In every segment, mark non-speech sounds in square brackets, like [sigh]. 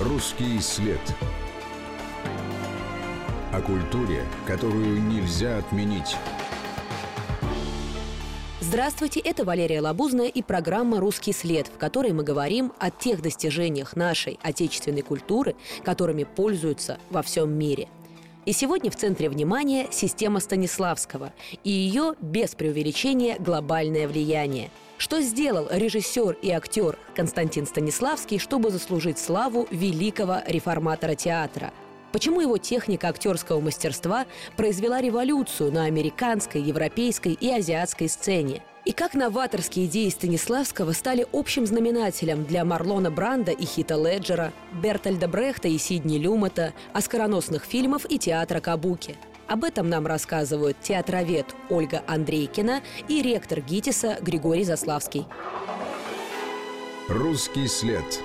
Русский след. О культуре, которую нельзя отменить. Здравствуйте, это Валерия Лабузная и программа «Русский след», в которой мы говорим о тех достижениях нашей отечественной культуры, которыми пользуются во всем мире – и сегодня в центре внимания система Станиславского и ее, без преувеличения, глобальное влияние. Что сделал режиссер и актер Константин Станиславский, чтобы заслужить славу великого реформатора театра? Почему его техника актерского мастерства произвела революцию на американской, европейской и азиатской сцене? И как новаторские идеи Станиславского стали общим знаменателем для Марлона Бранда и Хита Леджера, Бертольда Брехта и Сидни Люмата, оскароносных фильмов и театра Кабуки. Об этом нам рассказывают театровед Ольга Андрейкина и ректор ГИТИСа Григорий Заславский. «Русский след»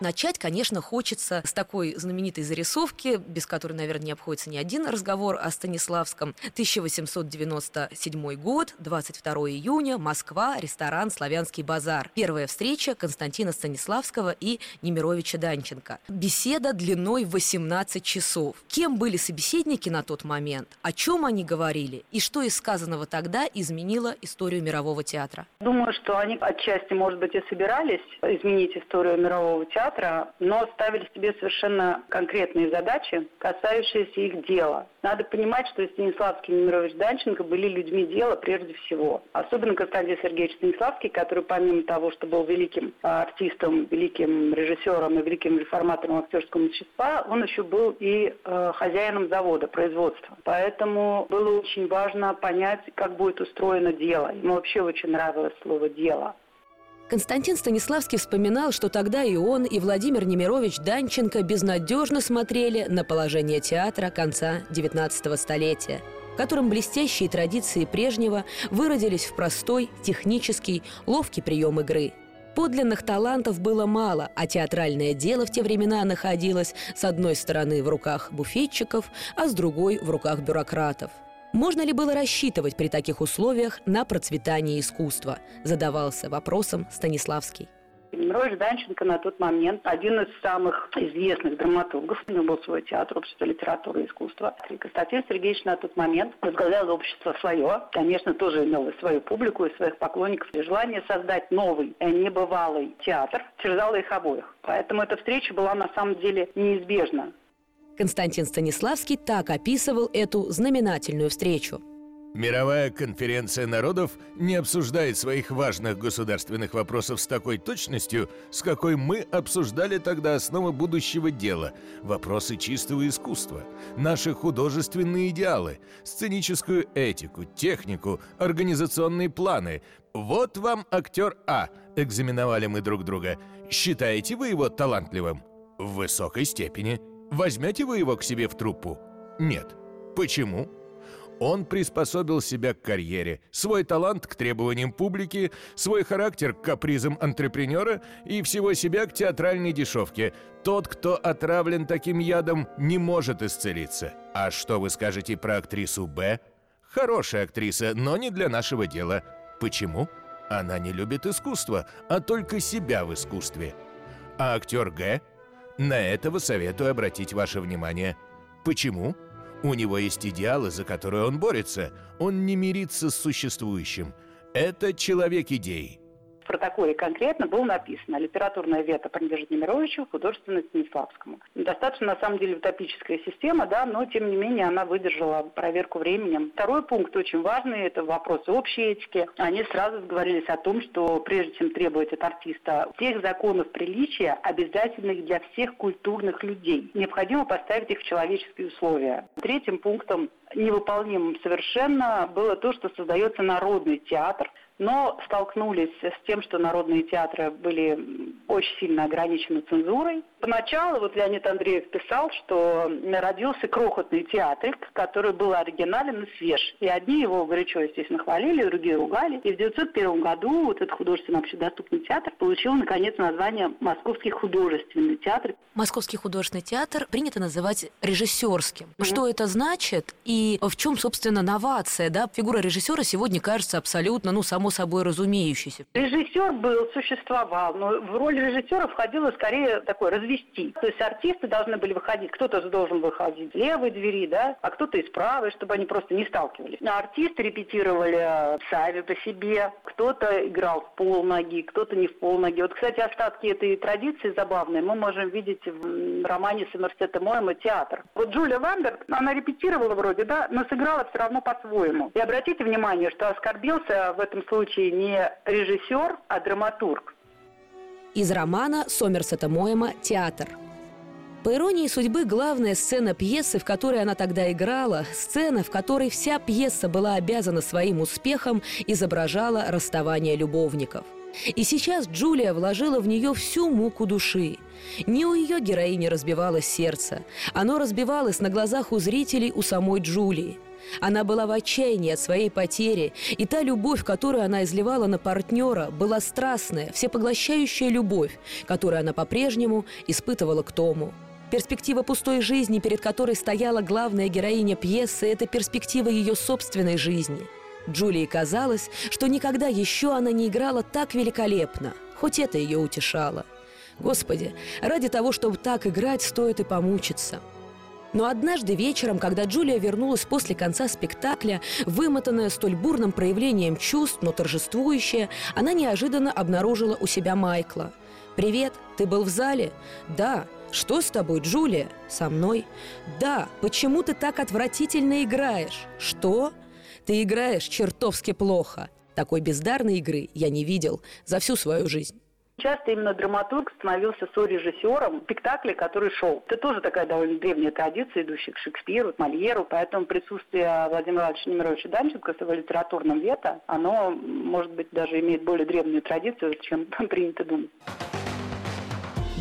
Начать, конечно, хочется с такой знаменитой зарисовки, без которой, наверное, не обходится ни один разговор о Станиславском. 1897 год, 22 июня, Москва, ресторан «Славянский базар». Первая встреча Константина Станиславского и Немировича Данченко. Беседа длиной 18 часов. Кем были собеседники на тот момент, о чем они говорили и что из сказанного тогда изменило историю мирового театра? Думаю, что они отчасти, может быть, и собирались изменить историю мирового театра, театра, но ставили себе совершенно конкретные задачи, касающиеся их дела. Надо понимать, что Станиславский и Немирович Данченко были людьми дела прежде всего. Особенно Константин Сергеевич Станиславский, который помимо того, что был великим а, артистом, великим режиссером и великим реформатором актерского мастерства, он еще был и э, хозяином завода, производства. Поэтому было очень важно понять, как будет устроено дело. Ему вообще очень нравилось слово «дело». Константин Станиславский вспоминал, что тогда и он, и Владимир Немирович Данченко безнадежно смотрели на положение театра конца XIX столетия, в котором блестящие традиции прежнего выродились в простой, технический, ловкий прием игры. Подлинных талантов было мало, а театральное дело в те времена находилось с одной стороны в руках буфетчиков, а с другой в руках бюрократов – можно ли было рассчитывать при таких условиях на процветание искусства? Задавался вопросом Станиславский. Мирош Данченко на тот момент один из самых известных драматургов. У него был свой театр, общество литературы и искусства. Константин Сергеевич на тот момент возглавлял общество свое. Конечно, тоже имел свою публику, и своих поклонников. И желание создать новый, э, небывалый театр терзало их обоих. Поэтому эта встреча была на самом деле неизбежна. Константин Станиславский так описывал эту знаменательную встречу. Мировая конференция народов не обсуждает своих важных государственных вопросов с такой точностью, с какой мы обсуждали тогда основы будущего дела, вопросы чистого искусства, наши художественные идеалы, сценическую этику, технику, организационные планы. Вот вам актер А, экзаменовали мы друг друга. Считаете вы его талантливым? В высокой степени – Возьмете вы его к себе в труппу? Нет. Почему? Он приспособил себя к карьере, свой талант к требованиям публики, свой характер к капризам антрепренера и всего себя к театральной дешевке. Тот, кто отравлен таким ядом, не может исцелиться. А что вы скажете про актрису Б? Хорошая актриса, но не для нашего дела. Почему? Она не любит искусство, а только себя в искусстве. А актер Г на этого советую обратить ваше внимание. Почему? У него есть идеалы, за которые он борется. Он не мирится с существующим. Это человек идей протоколе конкретно было написано «Литературная вето принадлежит Немировичу, художественная Станиславскому». Достаточно, на самом деле, утопическая система, да, но, тем не менее, она выдержала проверку временем. Второй пункт очень важный – это вопросы общей этики. Они сразу говорились о том, что прежде чем требовать от артиста тех законов приличия, обязательных для всех культурных людей, необходимо поставить их в человеческие условия. Третьим пунктом невыполнимым совершенно было то, что создается народный театр – но столкнулись с тем, что народные театры были очень сильно ограничены цензурой. Поначалу вот Леонид Андреев писал, что родился крохотный театрик, который был оригинален и свеж. И одни его горячо, естественно, хвалили, другие ругали. И в 1901 году вот этот художественно общедоступный театр получил, наконец, название Московский художественный театр. Московский художественный театр принято называть режиссерским. Mm-hmm. Что это значит и в чем, собственно, новация? Да? Фигура режиссера сегодня кажется абсолютно, ну, само собой разумеющейся. Режиссер был, существовал, но в роль режиссера входила скорее такой развести. То есть артисты должны были выходить, кто-то должен выходить с левой двери, да, а кто-то из правой, чтобы они просто не сталкивались. А артисты репетировали сами по себе, кто-то играл в пол ноги, кто-то не в пол ноги. Вот, кстати, остатки этой традиции забавные мы можем видеть в романе Сомерсета Моэма «Театр». Вот Джулия Ламберт, она репетировала вроде, да, но сыграла все равно по-своему. И обратите внимание, что оскорбился в этом случае не режиссер, а драматург. Из романа Сомерсета Моэма «Театр». По иронии судьбы, главная сцена пьесы, в которой она тогда играла, сцена, в которой вся пьеса была обязана своим успехом, изображала расставание любовников. И сейчас Джулия вложила в нее всю муку души. Не у ее героини разбивалось сердце. Оно разбивалось на глазах у зрителей у самой Джулии. Она была в отчаянии от своей потери, и та любовь, которую она изливала на партнера, была страстная, всепоглощающая любовь, которую она по-прежнему испытывала к Тому. Перспектива пустой жизни, перед которой стояла главная героиня пьесы, это перспектива ее собственной жизни. Джулии казалось, что никогда еще она не играла так великолепно, хоть это ее утешало. Господи, ради того, чтобы так играть, стоит и помучиться – но однажды вечером, когда Джулия вернулась после конца спектакля, вымотанная столь бурным проявлением чувств, но торжествующая, она неожиданно обнаружила у себя Майкла. «Привет, ты был в зале?» «Да». «Что с тобой, Джулия?» «Со мной?» «Да, почему ты так отвратительно играешь?» «Что?» «Ты играешь чертовски плохо». Такой бездарной игры я не видел за всю свою жизнь. Часто именно драматург становился сорежиссером спектакля, который шел. Это тоже такая довольно древняя традиция, идущая к Шекспиру, к Мольеру, поэтому присутствие Владимира Владимировича Немировича Данченко с его литературным вето, оно, может быть, даже имеет более древнюю традицию, чем [laughs] принято думать.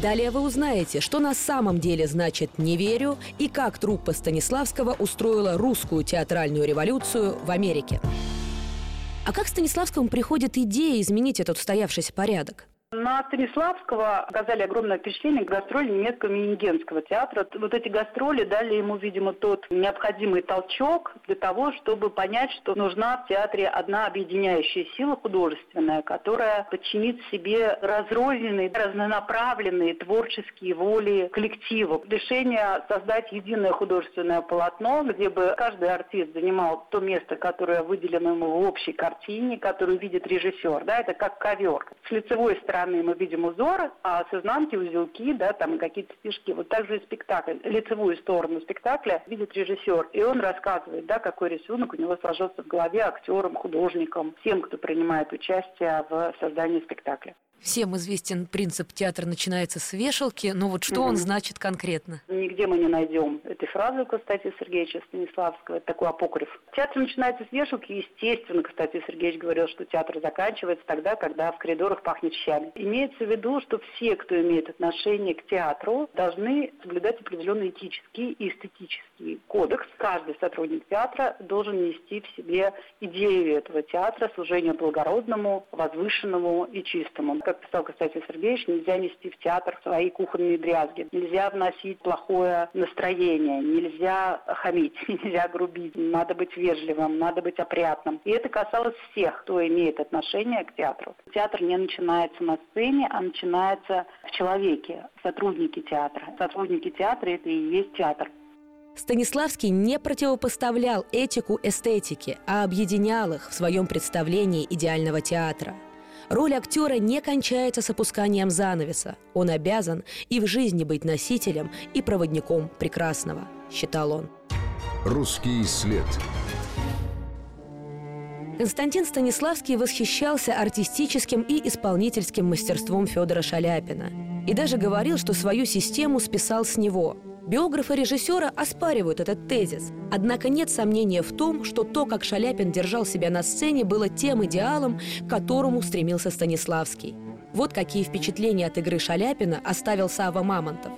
Далее вы узнаете, что на самом деле значит «не верю» и как труппа Станиславского устроила русскую театральную революцию в Америке. А как Станиславскому приходит идея изменить этот устоявшийся порядок? На Станиславского оказали огромное впечатление гастроли немецкого Минигенского театра. Вот эти гастроли дали ему, видимо, тот необходимый толчок для того, чтобы понять, что нужна в театре одна объединяющая сила художественная, которая подчинит себе разрозненные, разнонаправленные творческие воли коллектива. Решение создать единое художественное полотно, где бы каждый артист занимал то место, которое выделено ему в общей картине, которую видит режиссер. Да, это как ковер. С лицевой стороны стороны мы видим узоры, а с изнанки узелки, да, там какие-то стежки. Вот также и спектакль, лицевую сторону спектакля видит режиссер, и он рассказывает, да, какой рисунок у него сложился в голове актерам, художникам, всем, кто принимает участие в создании спектакля. Всем известен принцип «театр начинается с вешалки», но вот что угу. он значит конкретно? Нигде мы не найдем этой фразы Константина Сергеевича Станиславского, это такой апокриф. Театр начинается с вешалки, естественно, Константин Сергеевич говорил, что театр заканчивается тогда, когда в коридорах пахнет щами. Имеется в виду, что все, кто имеет отношение к театру, должны соблюдать определенный этический и эстетический кодекс. Каждый сотрудник театра должен нести в себе идею этого театра, служение благородному, возвышенному и чистому как писал Константин Сергеевич, нельзя нести в театр свои кухонные дрязги, нельзя вносить плохое настроение, нельзя хамить, [laughs] нельзя грубить, надо быть вежливым, надо быть опрятным. И это касалось всех, кто имеет отношение к театру. Театр не начинается на сцене, а начинается в человеке, сотрудники театра. Сотрудники театра – это и есть театр. Станиславский не противопоставлял этику эстетике, а объединял их в своем представлении идеального театра – Роль актера не кончается с опусканием занавеса. Он обязан и в жизни быть носителем и проводником прекрасного, считал он. Русский след. Константин Станиславский восхищался артистическим и исполнительским мастерством Федора Шаляпина. И даже говорил, что свою систему списал с него – Биографы режиссера оспаривают этот тезис. Однако нет сомнения в том, что то, как Шаляпин держал себя на сцене, было тем идеалом, к которому стремился Станиславский. Вот какие впечатления от игры Шаляпина оставил Сава Мамонтов.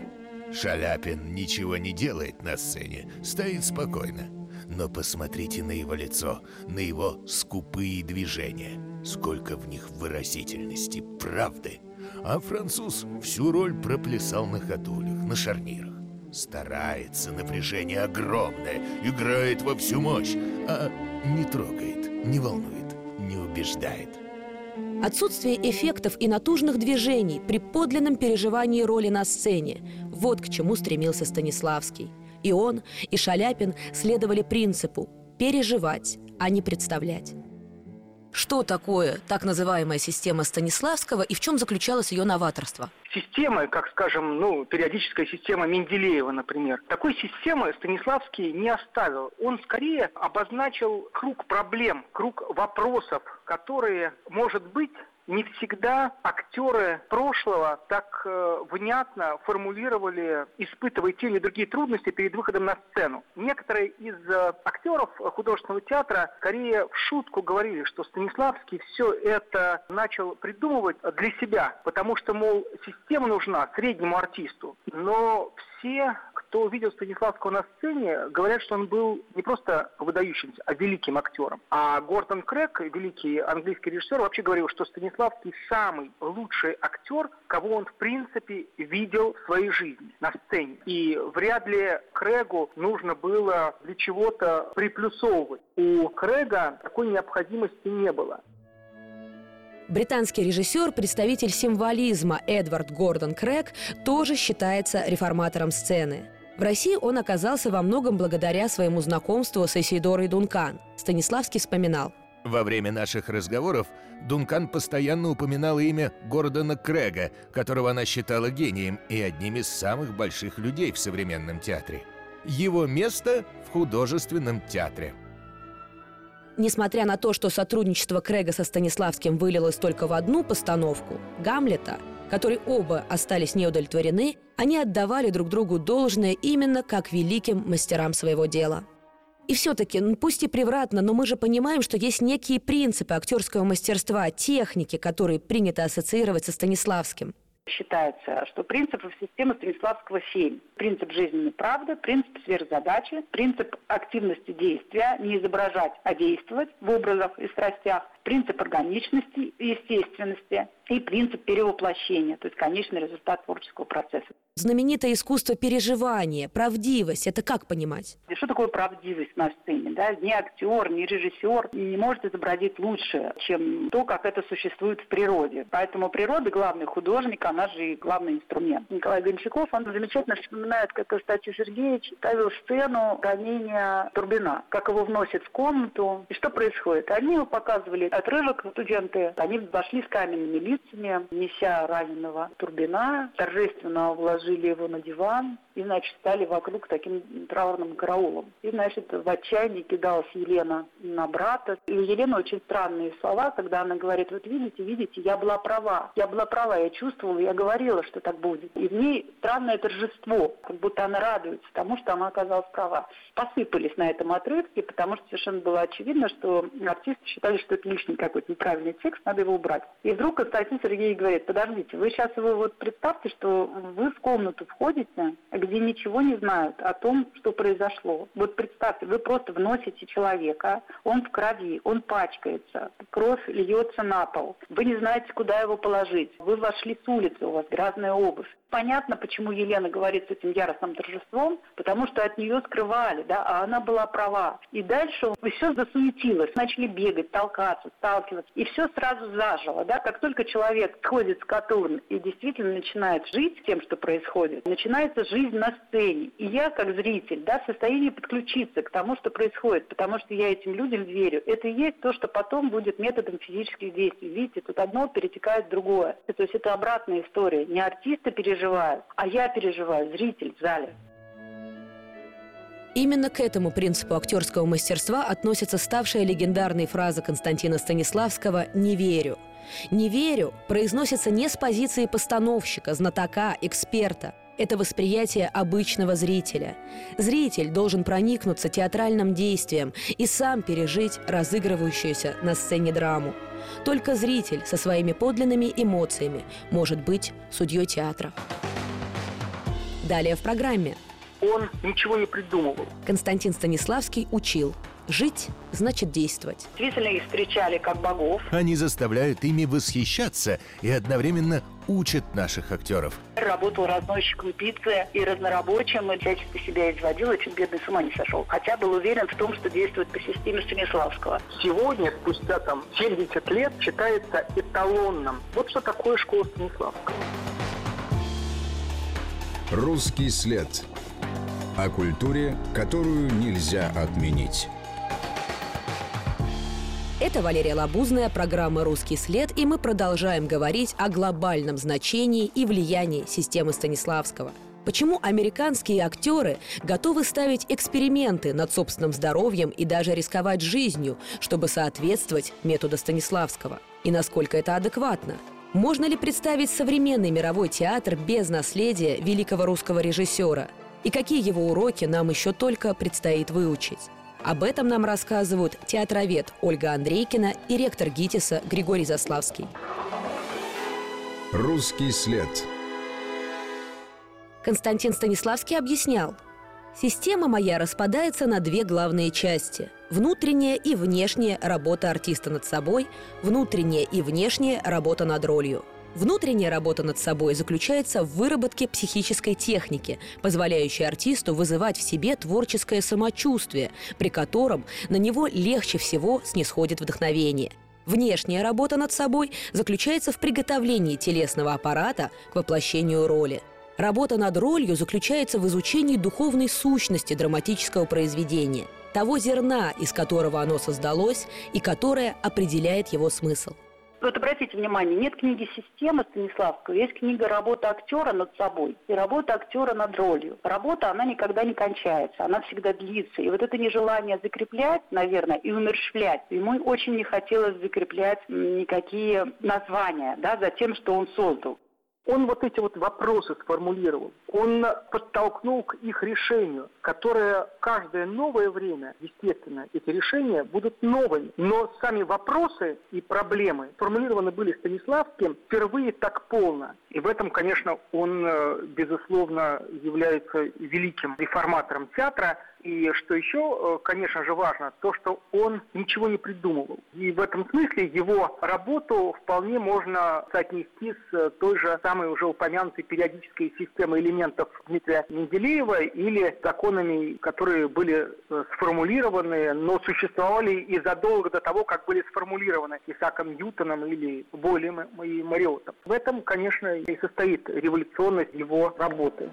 Шаляпин ничего не делает на сцене, стоит спокойно. Но посмотрите на его лицо, на его скупые движения. Сколько в них выразительности, правды. А француз всю роль проплясал на ходулях, на шарнирах. Старается, напряжение огромное, играет во всю мощь, а не трогает, не волнует, не убеждает. Отсутствие эффектов и натужных движений при подлинном переживании роли на сцене – вот к чему стремился Станиславский. И он, и Шаляпин следовали принципу «переживать, а не представлять». Что такое так называемая система Станиславского и в чем заключалось ее новаторство? Системы, как, скажем, ну, периодическая система Менделеева, например. Такой системы Станиславский не оставил. Он скорее обозначил круг проблем, круг вопросов, которые, может быть, не всегда актеры прошлого так э, внятно формулировали, испытывая те или другие трудности перед выходом на сцену. Некоторые из э, актеров художественного театра скорее в шутку говорили, что Станиславский все это начал придумывать для себя, потому что, мол, система нужна среднему артисту. Но все кто увидел Станиславского на сцене, говорят, что он был не просто выдающимся, а великим актером. А Гордон Крэг, великий английский режиссер, вообще говорил, что Станиславский самый лучший актер, кого он в принципе видел в своей жизни на сцене. И вряд ли Крэгу нужно было для чего-то приплюсовывать. У Крэга такой необходимости не было. Британский режиссер, представитель символизма Эдвард Гордон Крэг тоже считается реформатором сцены. В России он оказался во многом благодаря своему знакомству с Исидорой Дункан. Станиславский вспоминал. Во время наших разговоров Дункан постоянно упоминала имя Гордона Крэга, которого она считала гением и одним из самых больших людей в современном театре. Его место в художественном театре. Несмотря на то, что сотрудничество Крэга со Станиславским вылилось только в одну постановку – «Гамлета», которой оба остались неудовлетворены, они отдавали друг другу должное именно как великим мастерам своего дела. И все-таки, пусть и превратно, но мы же понимаем, что есть некие принципы актерского мастерства, техники, которые принято ассоциировать со Станиславским. Считается, что принципов системы Станиславского семь. Принцип жизненной правды, принцип сверхзадачи, принцип активности действия, не изображать, а действовать в образах и страстях, принцип органичности и естественности и принцип перевоплощения, то есть конечный результат творческого процесса. Знаменитое искусство переживания, правдивость, это как понимать? Что такое правдивость на сцене? Да? Ни актер, ни режиссер не может изобразить лучше, чем то, как это существует в природе. Поэтому природа главный художник, она же и главный инструмент. Николай Гончаков, он замечательно вспоминает, как Константин Сергеевич ставил сцену ранения Турбина, как его вносят в комнату, и что происходит. Они его показывали отрывок, студенты, они вошли с каменными лицами, неся раненого Турбина, торжественно вложили его на диван, и, значит, стали вокруг таким траурным караулом. И, значит, в отчаянии кидалась Елена на брата. И у Елены очень странные слова, когда она говорит, вот видите, видите, я была права. Я была права, я чувствовала, я говорила, что так будет. И в ней странное торжество, как будто она радуется тому, что она оказалась права. Посыпались на этом отрывке, потому что совершенно было очевидно, что артисты считали, что это лишний какой-то неправильный текст, надо его убрать. И вдруг Константин Сергеевич говорит, подождите, вы сейчас вы вот представьте, что вы в комнату входите, где ничего не знают о том, что произошло. Вот представьте, вы просто вносите человека, он в крови, он пачкается, кровь льется на пол. Вы не знаете, куда его положить. Вы вошли с улицы, у вас грязная обувь. Понятно, почему Елена говорит с этим яростным торжеством, потому что от нее скрывали, да, а она была права. И дальше все засуетилось, начали бегать, толкаться, сталкиваться, и все сразу зажило, да, как только человек сходит с катурн и действительно начинает жить тем, что происходит, начинается жизнь на сцене. И я, как зритель, да, в состоянии подключиться к тому, что происходит, потому что я этим людям верю. Это и есть то, что потом будет методом физических действий. Видите, тут одно перетекает в другое. То есть это обратная история. Не артисты переживают, а я переживаю, зритель в зале. Именно к этому принципу актерского мастерства относится ставшая легендарной фраза Константина Станиславского «не верю». «Не верю» произносится не с позиции постановщика, знатока, эксперта – это восприятие обычного зрителя. Зритель должен проникнуться театральным действием и сам пережить разыгрывающуюся на сцене драму. Только зритель со своими подлинными эмоциями может быть судьей театра. Далее в программе. Он ничего не придумывал. Константин Станиславский учил. Жить значит действовать. Действительно их встречали как богов. Они заставляют ими восхищаться и одновременно учат наших актеров. Работал разносчиком пиццы и разнорабочим, и всячески себя изводил, и чуть бедный с ума не сошел. Хотя был уверен в том, что действует по системе Станиславского. Сегодня, спустя там 70 лет, считается эталонным. Вот что такое школа Станиславского. Русский след. О культуре, которую нельзя отменить. Это Валерия Лабузная, программа «Русский след», и мы продолжаем говорить о глобальном значении и влиянии системы Станиславского. Почему американские актеры готовы ставить эксперименты над собственным здоровьем и даже рисковать жизнью, чтобы соответствовать методу Станиславского? И насколько это адекватно? Можно ли представить современный мировой театр без наследия великого русского режиссера? И какие его уроки нам еще только предстоит выучить? Об этом нам рассказывают театровед Ольга Андрейкина и ректор ГИТИСа Григорий Заславский. Русский след. Константин Станиславский объяснял, Система моя распадается на две главные части. Внутренняя и внешняя работа артиста над собой, внутренняя и внешняя работа над ролью – Внутренняя работа над собой заключается в выработке психической техники, позволяющей артисту вызывать в себе творческое самочувствие, при котором на него легче всего снисходит вдохновение. Внешняя работа над собой заключается в приготовлении телесного аппарата к воплощению роли. Работа над ролью заключается в изучении духовной сущности драматического произведения, того зерна, из которого оно создалось и которое определяет его смысл. Вот обратите внимание, нет книги «Система» Станиславского, есть книга «Работа актера над собой» и «Работа актера над ролью». Работа, она никогда не кончается, она всегда длится. И вот это нежелание закреплять, наверное, и умерщвлять, ему очень не хотелось закреплять никакие названия да, за тем, что он создал. Он вот эти вот вопросы сформулировал, он подтолкнул к их решению, которое каждое новое время, естественно, эти решения будут новыми. Но сами вопросы и проблемы сформулированы были Станиславским впервые так полно. И в этом, конечно, он, э, безусловно, является великим реформатором театра, и что еще, э, конечно же, важно, то, что он ничего не придумывал. И в этом смысле его работу вполне можно соотнести с э, той же самой уже упомянутой периодической системой элементов Дмитрия Менделеева или законами, которые были э, сформулированы, но существовали и задолго до того, как были сформулированы Исааком Ньютоном или Бойлем и Мариотом. В этом, конечно, и состоит революционность его работы.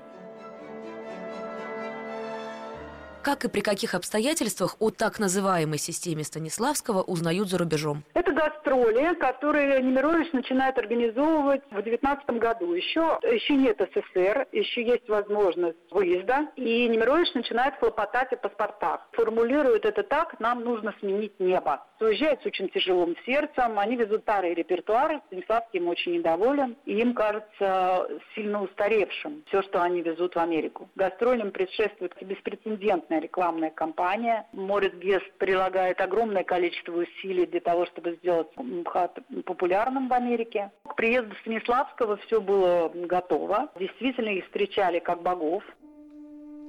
Как и при каких обстоятельствах о так называемой системе Станиславского узнают за рубежом? Это гастроли, которые Немирович начинает организовывать в 2019 году. Еще, еще нет СССР, еще есть возможность выезда, и Немирович начинает хлопотать о паспортах. Формулирует это так, нам нужно сменить небо. Уезжает с очень тяжелым сердцем, они везут старые репертуары, Станиславский им очень недоволен, и им кажется сильно устаревшим все, что они везут в Америку. Гастролям предшествует беспрецедентный мощная рекламная кампания. Гест прилагает огромное количество усилий для того, чтобы сделать МХАТ популярным в Америке. К приезду Станиславского все было готово. Действительно, их встречали как богов.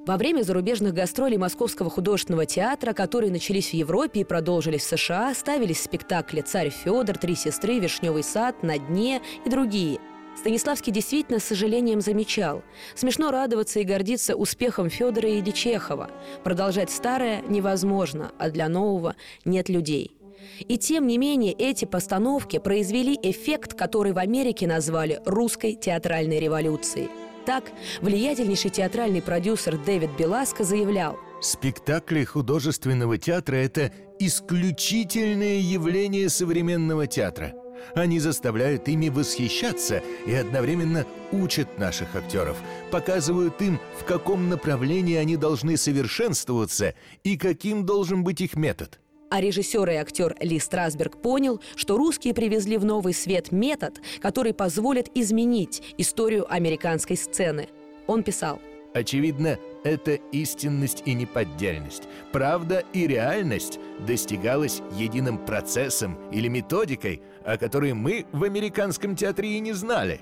Во время зарубежных гастролей Московского художественного театра, которые начались в Европе и продолжились в США, ставились спектакли «Царь Федор», «Три сестры», «Вишневый сад», «На дне» и другие – Станиславский действительно с сожалением замечал. Смешно радоваться и гордиться успехом Федора и Дичехова. Продолжать старое невозможно, а для нового нет людей. И тем не менее эти постановки произвели эффект, который в Америке назвали «русской театральной революцией». Так, влиятельнейший театральный продюсер Дэвид Беласко заявлял Спектакли художественного театра – это исключительное явление современного театра – они заставляют ими восхищаться и одновременно учат наших актеров, показывают им, в каком направлении они должны совершенствоваться и каким должен быть их метод. А режиссер и актер Ли Страсберг понял, что русские привезли в новый свет метод, который позволит изменить историю американской сцены. Он писал – Очевидно, это истинность и неподдельность. Правда и реальность достигалась единым процессом или методикой, о которой мы в американском театре и не знали.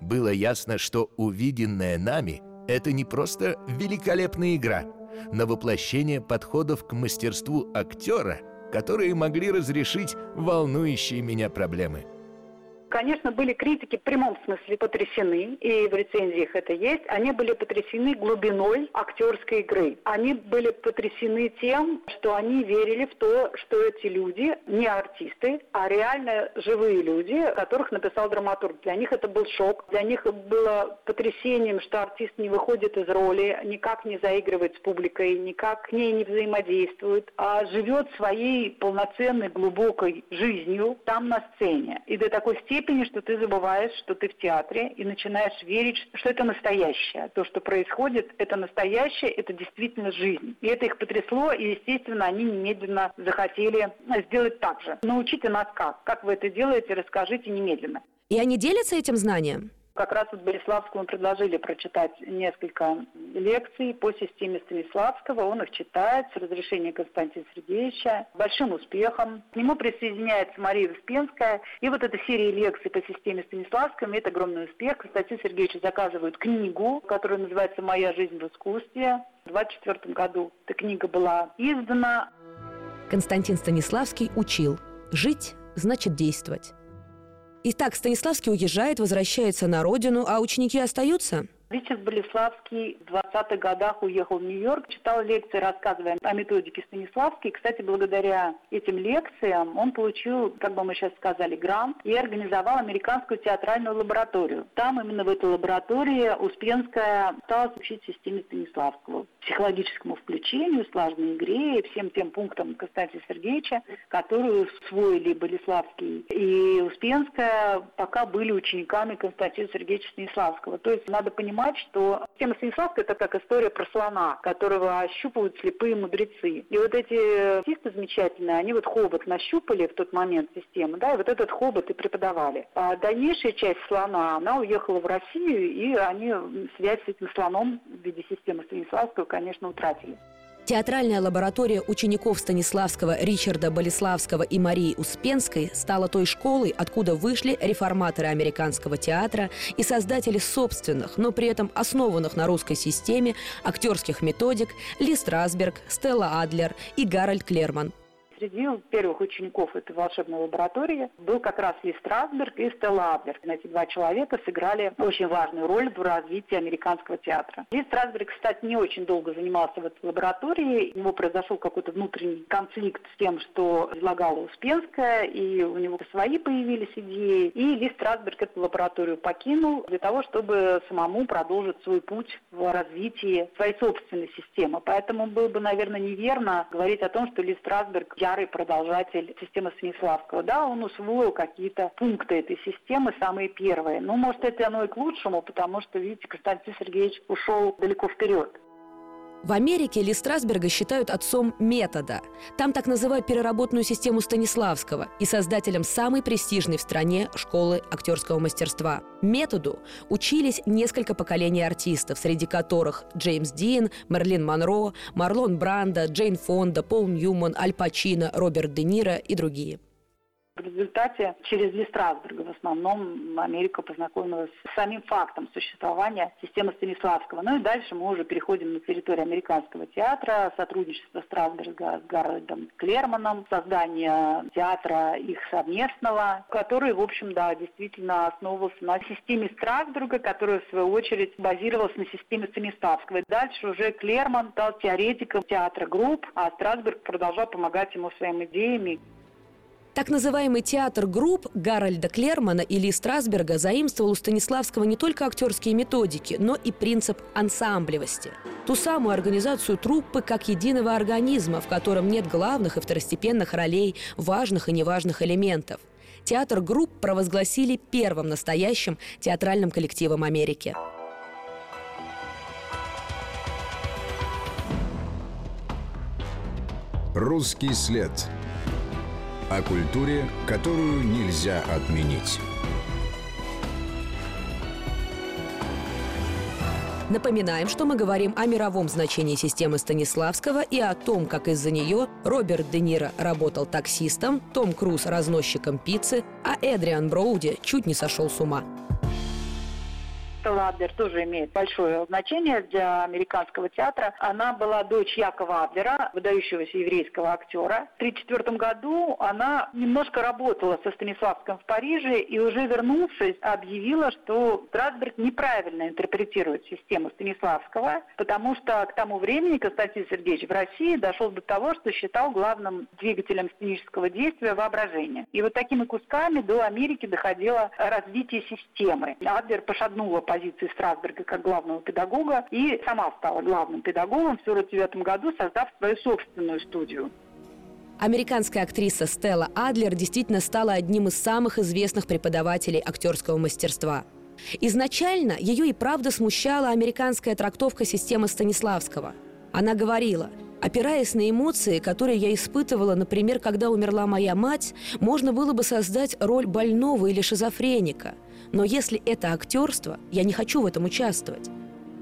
Было ясно, что увиденное нами – это не просто великолепная игра. на воплощение подходов к мастерству актера, которые могли разрешить волнующие меня проблемы – Конечно, были критики в прямом смысле потрясены, и в рецензиях это есть. Они были потрясены глубиной актерской игры. Они были потрясены тем, что они верили в то, что эти люди не артисты, а реально живые люди, которых написал драматург. Для них это был шок. Для них было потрясением, что артист не выходит из роли, никак не заигрывает с публикой, никак к ней не взаимодействует, а живет своей полноценной, глубокой жизнью там на сцене. И до такой степени степени, что ты забываешь, что ты в театре, и начинаешь верить, что это настоящее. То, что происходит, это настоящее, это действительно жизнь. И это их потрясло, и, естественно, они немедленно захотели сделать так же. Научите нас как? Как вы это делаете, расскажите немедленно. И они делятся этим знанием? Как раз вот Болеславскому предложили прочитать несколько лекций по системе Станиславского. Он их читает с разрешения Константина Сергеевича большим успехом. К нему присоединяется Мария Успенская. И вот эта серия лекций по системе Станиславского имеет огромный успех. Константин Сергеевич заказывает книгу, которая называется «Моя жизнь в искусстве». В 1924 году эта книга была издана. Константин Станиславский учил «Жить значит действовать». Итак, Станиславский уезжает, возвращается на родину, а ученики остаются? Вячеслав Болеславский в 20-х годах уехал в Нью-Йорк, читал лекции, рассказывая о методике Станиславский. Кстати, благодаря этим лекциям он получил, как бы мы сейчас сказали, грант и организовал американскую театральную лабораторию. Там именно в этой лаборатории Успенская стала учить системе Станиславского психологическому включению, слаженной игре и всем тем пунктам Константина Сергеевича, которые усвоили Болеславский и Успенская, пока были учениками Константина Сергеевича Станиславского. То есть надо понимать, понимать, что тема Станиславская – это как история про слона, которого ощупывают слепые мудрецы. И вот эти артисты замечательные, они вот хобот нащупали в тот момент системы, да, и вот этот хобот и преподавали. А дальнейшая часть слона, она уехала в Россию, и они связь с этим слоном в виде системы Станиславского, конечно, утратили. Театральная лаборатория учеников Станиславского, Ричарда Болеславского и Марии Успенской стала той школой, откуда вышли реформаторы американского театра и создатели собственных, но при этом основанных на русской системе актерских методик Ли Страсберг, Стелла Адлер и Гарольд Клерман – Среди первых учеников этой волшебной лаборатории был как раз Ли Страсберг и Стелла Адлер. Эти два человека сыграли очень важную роль в развитии американского театра. Ли Страсберг, кстати, не очень долго занимался в этой лаборатории. У него произошел какой-то внутренний конфликт с тем, что излагала Успенская, и у него свои появились идеи. И Ли Страсберг эту лабораторию покинул для того, чтобы самому продолжить свой путь в развитии своей собственной системы. Поэтому было бы, наверное, неверно говорить о том, что Ли Страсберг ярый продолжатель системы Станиславского. Да, он усвоил какие-то пункты этой системы, самые первые. Ну, может, это оно и к лучшему, потому что, видите, Константин Сергеевич ушел далеко вперед. В Америке Ли Страсберга считают отцом метода. Там так называют переработанную систему Станиславского и создателем самой престижной в стране школы актерского мастерства. Методу учились несколько поколений артистов, среди которых Джеймс Дин, Мерлин Монро, Марлон Брандо, Джейн Фонда, Пол Ньюман, Аль Пачино, Роберт Де Ниро и другие. В результате через Ли Страсберга в основном Америка познакомилась с самим фактом существования системы Станиславского. Ну и дальше мы уже переходим на территорию американского театра, сотрудничество Страсберга с Гарольдом Клерманом, создание театра их совместного, который, в общем, да, действительно основывался на системе Страсберга, которая, в свою очередь, базировалась на системе Станиславского. И дальше уже Клерман стал теоретиком театра групп, а Страсберг продолжал помогать ему своими идеями. Так называемый театр групп Гарольда Клермана или Страсберга заимствовал у Станиславского не только актерские методики, но и принцип ансамблевости. Ту самую организацию труппы как единого организма, в котором нет главных и второстепенных ролей, важных и неважных элементов. Театр групп провозгласили первым настоящим театральным коллективом Америки. Русский след о культуре, которую нельзя отменить. Напоминаем, что мы говорим о мировом значении системы Станиславского и о том, как из-за нее Роберт Де Ниро работал таксистом, Том Круз – разносчиком пиццы, а Эдриан Броуди чуть не сошел с ума. Стелла Адлер тоже имеет большое значение для американского театра. Она была дочь Якова Адлера, выдающегося еврейского актера. В 1934 году она немножко работала со Станиславским в Париже и уже вернувшись, объявила, что Страсберг неправильно интерпретирует систему Станиславского, потому что к тому времени Константин Сергеевич в России дошел до того, что считал главным двигателем сценического действия воображение. И вот такими кусками до Америки доходило развитие системы. Адлер пошагнула позиции Страсберга как главного педагога и сама стала главным педагогом в 1949 году, создав свою собственную студию. Американская актриса Стелла Адлер действительно стала одним из самых известных преподавателей актерского мастерства. Изначально ее и правда смущала американская трактовка системы Станиславского. Она говорила, Опираясь на эмоции, которые я испытывала, например, когда умерла моя мать, можно было бы создать роль больного или шизофреника. Но если это актерство, я не хочу в этом участвовать.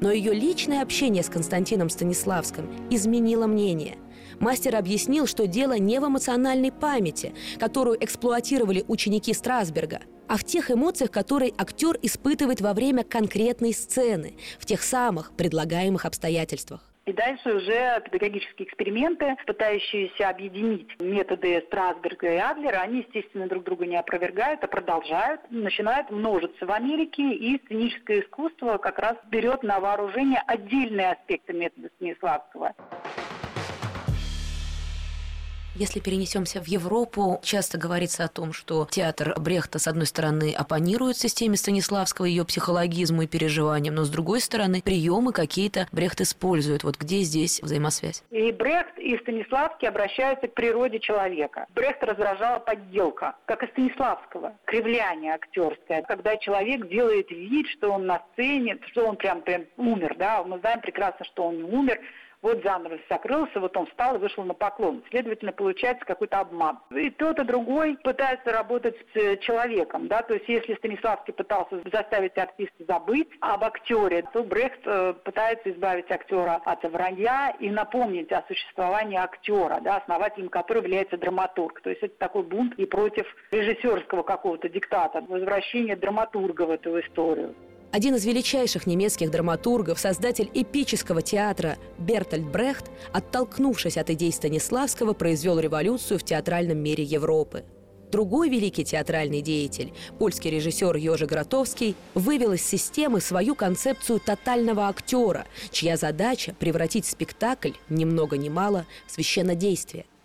Но ее личное общение с Константином Станиславским изменило мнение. Мастер объяснил, что дело не в эмоциональной памяти, которую эксплуатировали ученики Страсберга, а в тех эмоциях, которые актер испытывает во время конкретной сцены, в тех самых предлагаемых обстоятельствах. И дальше уже педагогические эксперименты, пытающиеся объединить методы Страсберга и Адлера, они, естественно, друг друга не опровергают, а продолжают, начинают множиться в Америке, и сценическое искусство как раз берет на вооружение отдельные аспекты метода Станиславского. Если перенесемся в Европу, часто говорится о том, что театр Брехта, с одной стороны, оппонирует системе Станиславского, ее психологизму и переживаниям, но с другой стороны, приемы какие-то Брехт использует. Вот где здесь взаимосвязь? И Брехт, и Станиславский обращаются к природе человека. Брехт раздражала подделка, как и Станиславского. Кривляние актерское, когда человек делает вид, что он на сцене, что он прям, прям умер, да, мы знаем прекрасно, что он не умер, вот занавес закрылся, вот он встал и вышел на поклон. Следовательно, получается какой-то обман. И тот, и другой пытается работать с э, человеком, да, то есть если Станиславский пытался заставить артиста забыть об актере, то Брехт э, пытается избавить актера от вранья и напомнить о существовании актера, да, основателем которого является драматург. То есть это такой бунт и против режиссерского какого-то диктата, возвращение драматурга в эту историю. Один из величайших немецких драматургов, создатель эпического театра Бертольд Брехт, оттолкнувшись от идей Станиславского, произвел революцию в театральном мире Европы. Другой великий театральный деятель, польский режиссер Йожи Гротовский, вывел из системы свою концепцию тотального актера, чья задача – превратить спектакль, ни много ни мало, в священнодействие –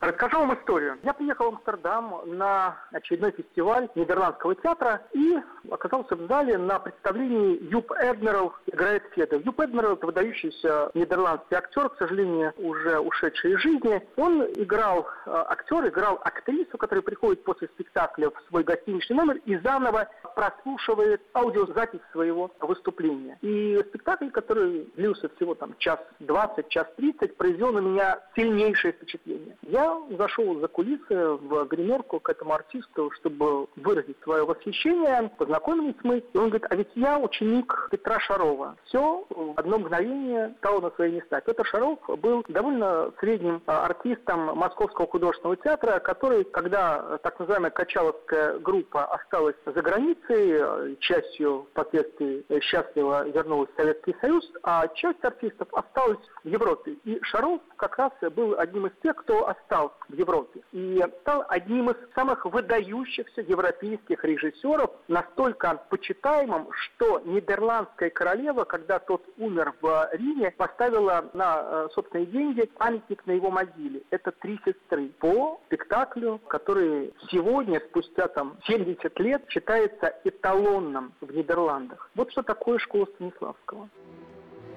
Расскажу вам историю. Я приехал в Амстердам на очередной фестиваль Нидерландского театра и оказался в зале на представлении Юб Эдмерл играет Феда. Юб Эдмерл – это выдающийся нидерландский актер, к сожалению, уже ушедший из жизни. Он играл, э, актер играл актрису, которая приходит после спектакля в свой гостиничный номер и заново прослушивает аудиозапись своего выступления. И спектакль, который длился всего там час двадцать, час тридцать, произвел на меня сильнейшее впечатление. Я зашел за кулисы в гримерку к этому артисту, чтобы выразить свое восхищение. Познакомились мы, и он говорит, а ведь я ученик Петра Шарова. Все в одно мгновение стало на свои места. Петр Шаров был довольно средним а, артистом Московского художественного театра, который, когда так называемая Качаловская группа осталась за границей, частью впоследствии счастливо вернулась в Советский Союз, а часть артистов осталась в Европе. И Шаров как раз был одним из тех, кто остался стал в Европе. И стал одним из самых выдающихся европейских режиссеров, настолько почитаемым, что нидерландская королева, когда тот умер в Риме, поставила на э, собственные деньги памятник на его могиле. Это «Три сестры» по спектаклю, который сегодня, спустя там 70 лет, считается эталонным в Нидерландах. Вот что такое школа Станиславского.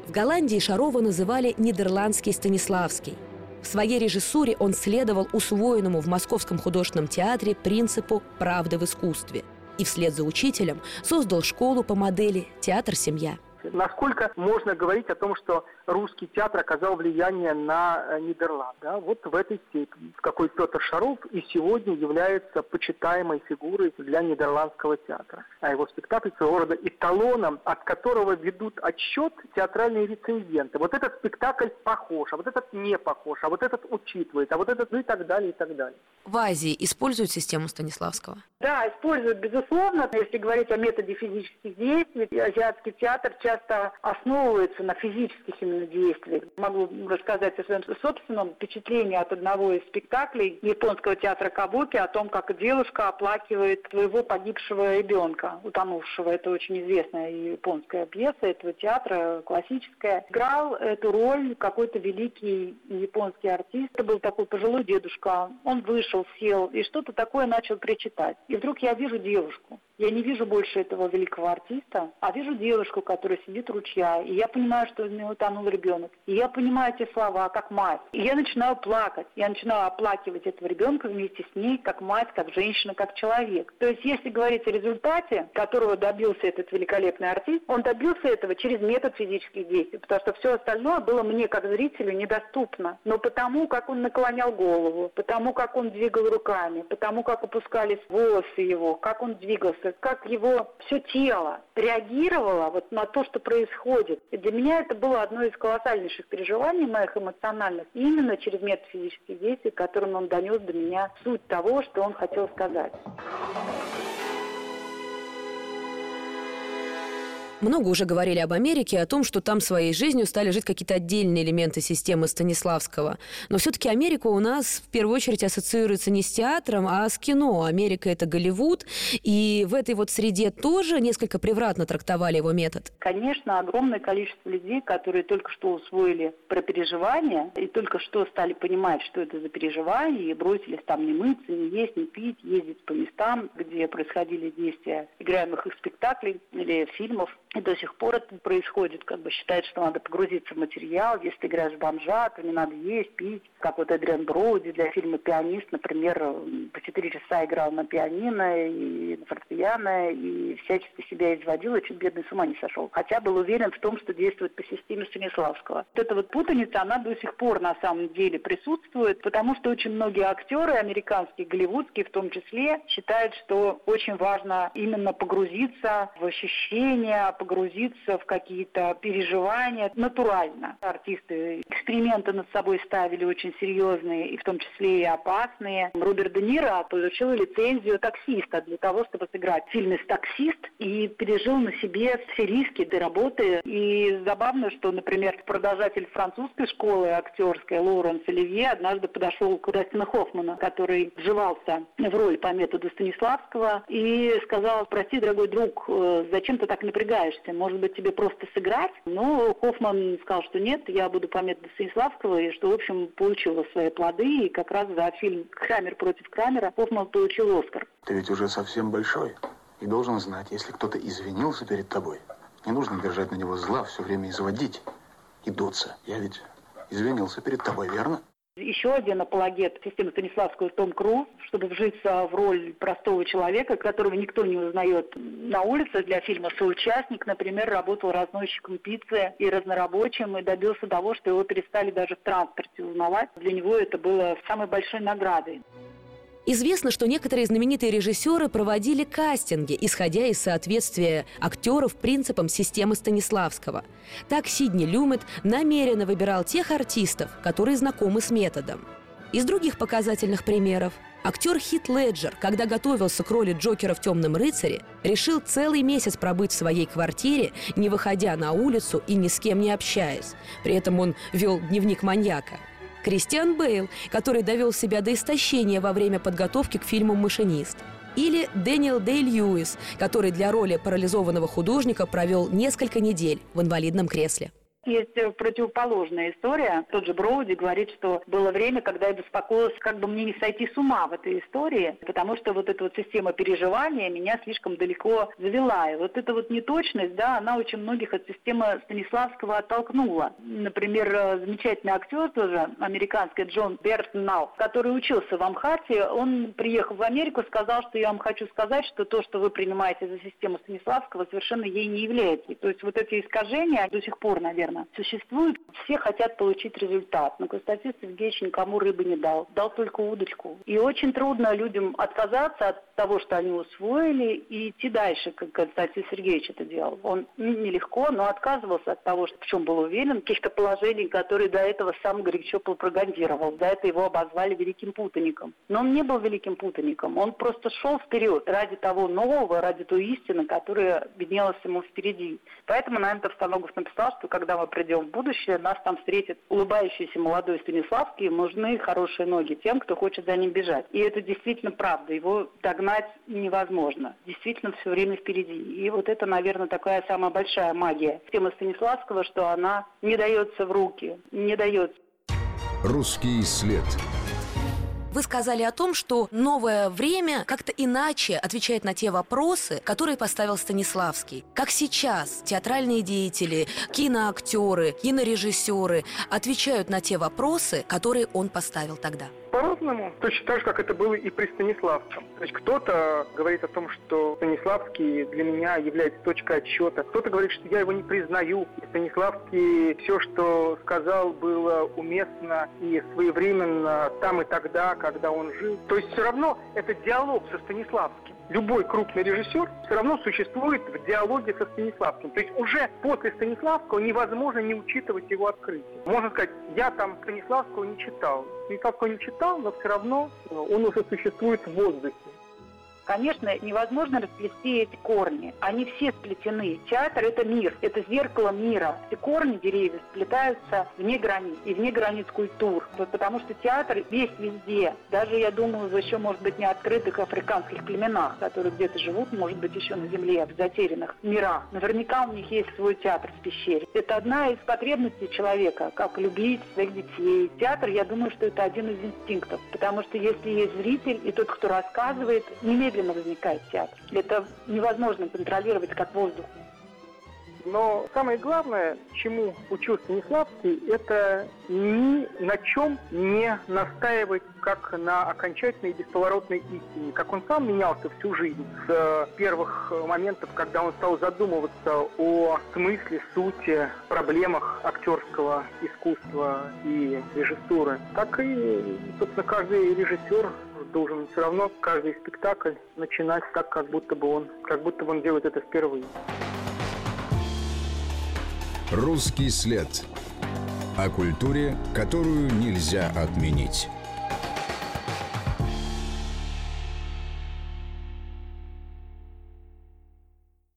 В Голландии Шарова называли «Нидерландский Станиславский». В своей режиссуре он следовал усвоенному в Московском художественном театре принципу «правды в искусстве» и вслед за учителем создал школу по модели «Театр-семья». Насколько можно говорить о том, что русский театр оказал влияние на э, Нидерланд. Да? Вот в этой степени, в какой Петр Шаров и сегодня является почитаемой фигурой для нидерландского театра. А его спектакль своего рода эталоном, от которого ведут отсчет театральные рецензенты. Вот этот спектакль похож, а вот этот не похож, а вот этот учитывает, а вот этот, ну и так далее, и так далее. В Азии используют систему Станиславского? Да, используют, безусловно. Если говорить о методе физических действий, азиатский театр часто основывается на физических именно действиях. Могу рассказать о своем собственном впечатлении от одного из спектаклей японского театра Кабуки о том, как девушка оплакивает своего погибшего ребенка, утонувшего. Это очень известная японская пьеса этого театра, классическая. Играл эту роль какой-то великий японский артист. Это был такой пожилой дедушка. Он вышел, сел и что-то такое начал причитать. И вдруг я вижу девушку. Я не вижу больше этого великого артиста, а вижу девушку, которая сидит ручья. И я понимаю, что у нее утонул ребенок. И я понимаю эти слова, как мать. И я начинаю плакать. Я начинаю оплакивать этого ребенка вместе с ней, как мать, как женщина, как человек. То есть, если говорить о результате, которого добился этот великолепный артист, он добился этого через метод физических действий. Потому что все остальное было мне, как зрителю, недоступно. Но потому, как он наклонял голову, потому, как он двигал руками, потому, как опускались волосы его, как он двигался, как его все тело реагировало вот на то, что происходит. И для меня это было одно из колоссальнейших переживаний моих эмоциональных, именно через метод физических действий, которым он донес до меня суть того, что он хотел сказать. Много уже говорили об Америке, о том, что там своей жизнью стали жить какие-то отдельные элементы системы Станиславского. Но все-таки Америка у нас в первую очередь ассоциируется не с театром, а с кино. Америка – это Голливуд. И в этой вот среде тоже несколько превратно трактовали его метод. Конечно, огромное количество людей, которые только что усвоили про переживания и только что стали понимать, что это за переживания, и бросились там не мыться, не есть, не пить, ездить по местам, где происходили действия играемых их спектаклей или фильмов. И до сих пор это происходит, как бы считает, что надо погрузиться в материал. Если ты играешь бомжа, то не надо есть, пить. Как вот Эдриан Броуди для фильма «Пианист», например, по четыре часа играл на пианино и на фортепиано, и всячески себя изводил, и чуть бедный с ума не сошел. Хотя был уверен в том, что действует по системе Станиславского. Вот эта вот путаница, она до сих пор на самом деле присутствует, потому что очень многие актеры, американские, голливудские в том числе, считают, что очень важно именно погрузиться в ощущения, погрузиться в какие-то переживания натурально. Артисты эксперименты над собой ставили очень серьезные, и в том числе и опасные. Роберт Де Ниро получил лицензию таксиста для того, чтобы сыграть в фильме «Таксист» и пережил на себе все риски этой работы. И забавно, что, например, продолжатель французской школы актерской Лоуренс Оливье однажды подошел к Дастину Хоффману, который вживался в роль по методу Станиславского, и сказал, прости, дорогой друг, э, зачем ты так напрягаешь? Справишься, может быть, тебе просто сыграть. Но Хоффман сказал, что нет, я буду по методу Станиславского, и что, в общем, получила свои плоды. И как раз за фильм «Крамер против Крамера» Хоффман получил Оскар. Ты ведь уже совсем большой и должен знать, если кто-то извинился перед тобой, не нужно держать на него зла, все время изводить и дуться. Я ведь извинился перед тобой, верно? Еще один апологет системы Станиславского Том Круз, чтобы вжиться в роль простого человека, которого никто не узнает на улице для фильма «Соучастник», например, работал разносчиком пиццы и разнорабочим и добился того, что его перестали даже в транспорте узнавать. Для него это было самой большой наградой. Известно, что некоторые знаменитые режиссеры проводили кастинги, исходя из соответствия актеров принципам системы Станиславского. Так Сидни Люмет намеренно выбирал тех артистов, которые знакомы с методом. Из других показательных примеров Актер Хит Леджер, когда готовился к роли Джокера в «Темном рыцаре», решил целый месяц пробыть в своей квартире, не выходя на улицу и ни с кем не общаясь. При этом он вел дневник маньяка – Кристиан Бейл, который довел себя до истощения во время подготовки к фильму «Машинист». Или Дэниел Дэй Льюис, который для роли парализованного художника провел несколько недель в инвалидном кресле. Есть э, противоположная история. Тот же Броуди говорит, что было время, когда я беспокоилась, как бы мне не сойти с ума в этой истории, потому что вот эта вот система переживания меня слишком далеко завела. И вот эта вот неточность, да, она очень многих от системы Станиславского оттолкнула. Например, э, замечательный актер тоже, американский Джон Бертнау, который учился в Амхате, он, приехал в Америку, сказал, что я вам хочу сказать, что то, что вы принимаете за систему Станиславского, совершенно ей не является. То есть вот эти искажения до сих пор, наверное, наверное, существует. Все хотят получить результат. Но Константин Сергеевич никому рыбы не дал. Дал только удочку. И очень трудно людям отказаться от того, что они усвоили, и идти дальше, как Константин Сергеевич это делал. Он нелегко, но отказывался от того, в чем был уверен, каких-то положений, которые до этого сам горячо пропагандировал. За это его обозвали великим путаником. Но он не был великим путаником. Он просто шел вперед ради того нового, ради той истины, которая виднелась ему впереди. Поэтому, наверное, Товстоногов написал, что когда придем в будущее, нас там встретит улыбающийся молодой Станиславский, нужны хорошие ноги тем, кто хочет за ним бежать. И это действительно правда. Его догнать невозможно. Действительно все время впереди. И вот это, наверное, такая самая большая магия темы Станиславского, что она не дается в руки, не дается. Русский след. Вы сказали о том, что новое время как-то иначе отвечает на те вопросы, которые поставил Станиславский. Как сейчас театральные деятели, киноактеры, кинорежиссеры отвечают на те вопросы, которые он поставил тогда? По-разному, точно так же, как это было и при Станиславском. То есть кто-то говорит о том, что Станиславский для меня является точкой отсчета, кто-то говорит, что я его не признаю. И Станиславский все, что сказал, было уместно и своевременно там и тогда, когда он жил. То есть все равно это диалог со Станиславским любой крупный режиссер все равно существует в диалоге со Станиславским. То есть уже после Станиславского невозможно не учитывать его открытие. Можно сказать, я там Станиславского не читал. Станиславского не читал, но все равно он уже существует в воздухе. Конечно, невозможно расплести эти корни. Они все сплетены. Театр – это мир, это зеркало мира. И корни деревьев сплетаются вне границ и вне границ культур. Потому что театр весь везде. Даже, я думаю, еще, может быть, не открытых африканских племенах, которые где-то живут, может быть, еще на земле, в затерянных мирах. Наверняка у них есть свой театр в пещере. Это одна из потребностей человека, как любить своих детей. Театр, я думаю, что это один из инстинктов. Потому что если есть зритель и тот, кто рассказывает, немедленно немедленно возникает театр. Это невозможно контролировать как воздух. Но самое главное, чему учил Станиславский, это ни на чем не настаивать как на окончательной бесповоротной истине. Как он сам менялся всю жизнь с первых моментов, когда он стал задумываться о смысле, сути, проблемах актерского искусства и режиссуры. Так и, собственно, каждый режиссер должен все равно каждый спектакль начинать так, как будто бы он, как будто бы он делает это впервые. Русский след. О культуре, которую нельзя отменить.